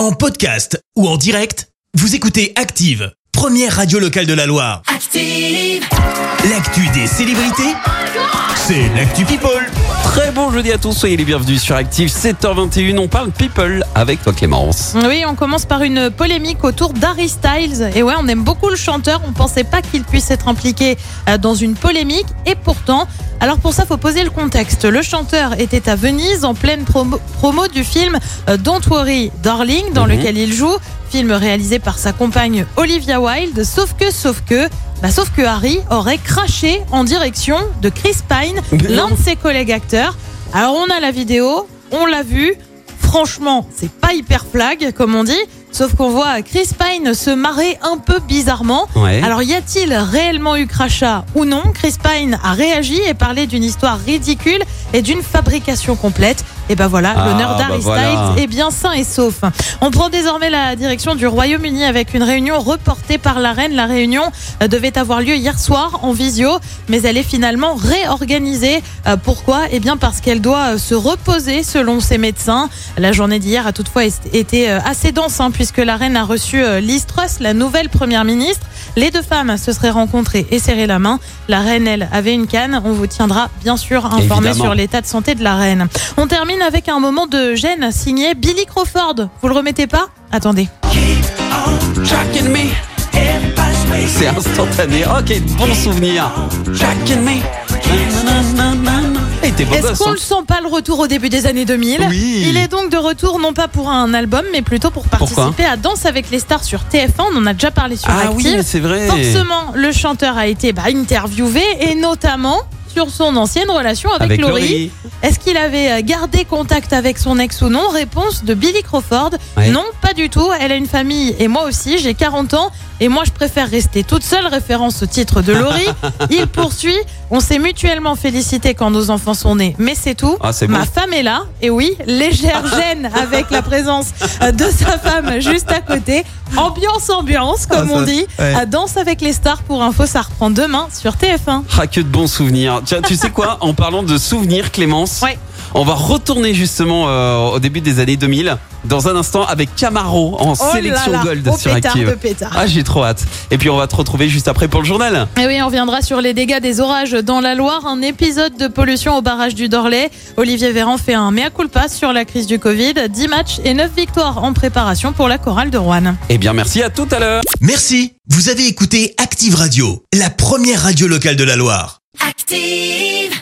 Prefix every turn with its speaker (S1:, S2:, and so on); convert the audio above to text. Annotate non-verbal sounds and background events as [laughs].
S1: En podcast ou en direct, vous écoutez Active, première radio locale de la Loire.
S2: Active.
S1: L'actu des célébrités, c'est l'actu People.
S3: Très bon jeudi à tous, soyez les bienvenus sur Active 7h21. On parle people avec toi Clémence.
S4: Oui, on commence par une polémique autour d'Harry Styles. Et ouais, on aime beaucoup le chanteur. On pensait pas qu'il puisse être impliqué euh, dans une polémique. Et pourtant, alors pour ça, faut poser le contexte. Le chanteur était à Venise en pleine promo, promo du film euh, Don't Worry Darling, dans
S3: Mhm.
S4: lequel il joue. Film réalisé par sa compagne Olivia Wilde. Sauf que, sauf que, bah, sauf que Harry aurait craché en direction de Chris Pine, [laughs] l'un de ses collègues acteurs. Alors on a la vidéo, on l'a vu. Franchement, c'est pas hyper flag, comme on dit. Sauf qu'on voit Chris Pine se marrer un peu bizarrement.
S3: Ouais.
S4: Alors, y a-t-il réellement eu crachat ou non? Chris Pine a réagi et parlé d'une histoire ridicule et d'une fabrication complète. Et ben voilà,
S3: Ah,
S4: l'honneur d'Harry
S3: bah voilà.
S4: Styles est bien sain et sauf. On prend désormais la direction du Royaume-Uni avec une réunion reportée par la reine. La réunion euh, devait avoir lieu hier soir en visio, mais elle est finalement réorganisée. Euh, Pourquoi? Eh bien parce qu'elle doit euh, se reposer selon ses médecins. La journée d'hier a toutefois été assez dense hein, puisque la reine a reçu Liz Truss, la nouvelle première ministre. Les deux femmes se seraient rencontrées et serré la main. La reine, elle, avait une canne. On vous tiendra bien sûr informé sur l'état de santé de la reine. On termine avec un moment de gêne signé Billy Crawford. Vous le remettez pas? Attendez.
S3: C'est instantané. Ok, bon souvenir. Beau
S4: Est-ce qu'on
S3: hein.
S4: le sent pas le retour au début des années 2000
S3: Oui.
S4: Il est donc de retour non pas pour un album, mais plutôt pour participer à Danse avec les stars sur TF1. On en a déjà parlé sur
S3: Ah
S4: Active.
S3: oui, c'est vrai.
S4: Forcément, le chanteur a été bah, interviewé et notamment sur son ancienne relation avec,
S3: Avec
S4: Laurie.
S3: Laurie.
S4: Est-ce qu'il avait euh, gardé contact avec son ex ou non? Réponse de Billy Crawford.
S3: Ouais.
S4: Non, pas du tout. Elle a une famille et moi aussi, j'ai 40 ans et moi je préfère rester toute seule, référence au titre de Laurie. [laughs] Il poursuit. On s'est mutuellement félicité quand nos enfants sont nés, mais c'est tout.
S3: Ah,
S4: Ma femme est là, et oui, légère [laughs] gêne avec la présence euh, de sa femme juste à côté. Ambiance, ambiance, comme
S3: Ah,
S4: on dit.
S3: ouais.
S4: À Danse avec les stars pour info, ça reprend demain sur TF1.
S3: Ah, que de bons souvenirs. Tiens, tu sais quoi En parlant de souvenirs, Clémence,
S4: Ouais.
S3: on va retourner justement euh, au début des années 2000 dans un instant avec Camaro en
S4: Oh
S3: sélection
S4: là,
S3: gold
S4: au
S3: sur
S4: pétard
S3: Active.
S4: de pétard.
S3: Ah, j'ai trop hâte. Et puis on va te retrouver juste après pour le journal.
S4: Et oui, on reviendra sur les dégâts des orages dans la Loire, un épisode de pollution au barrage du Dorlay. Olivier Véran fait un mea culpa sur la crise du Covid. 10 matchs et 9 victoires en préparation pour la chorale de Rouen.
S3: Eh bien, merci à tout à l'heure.
S1: Merci, vous avez écouté Active Radio, la première radio locale de la Loire.
S2: Active.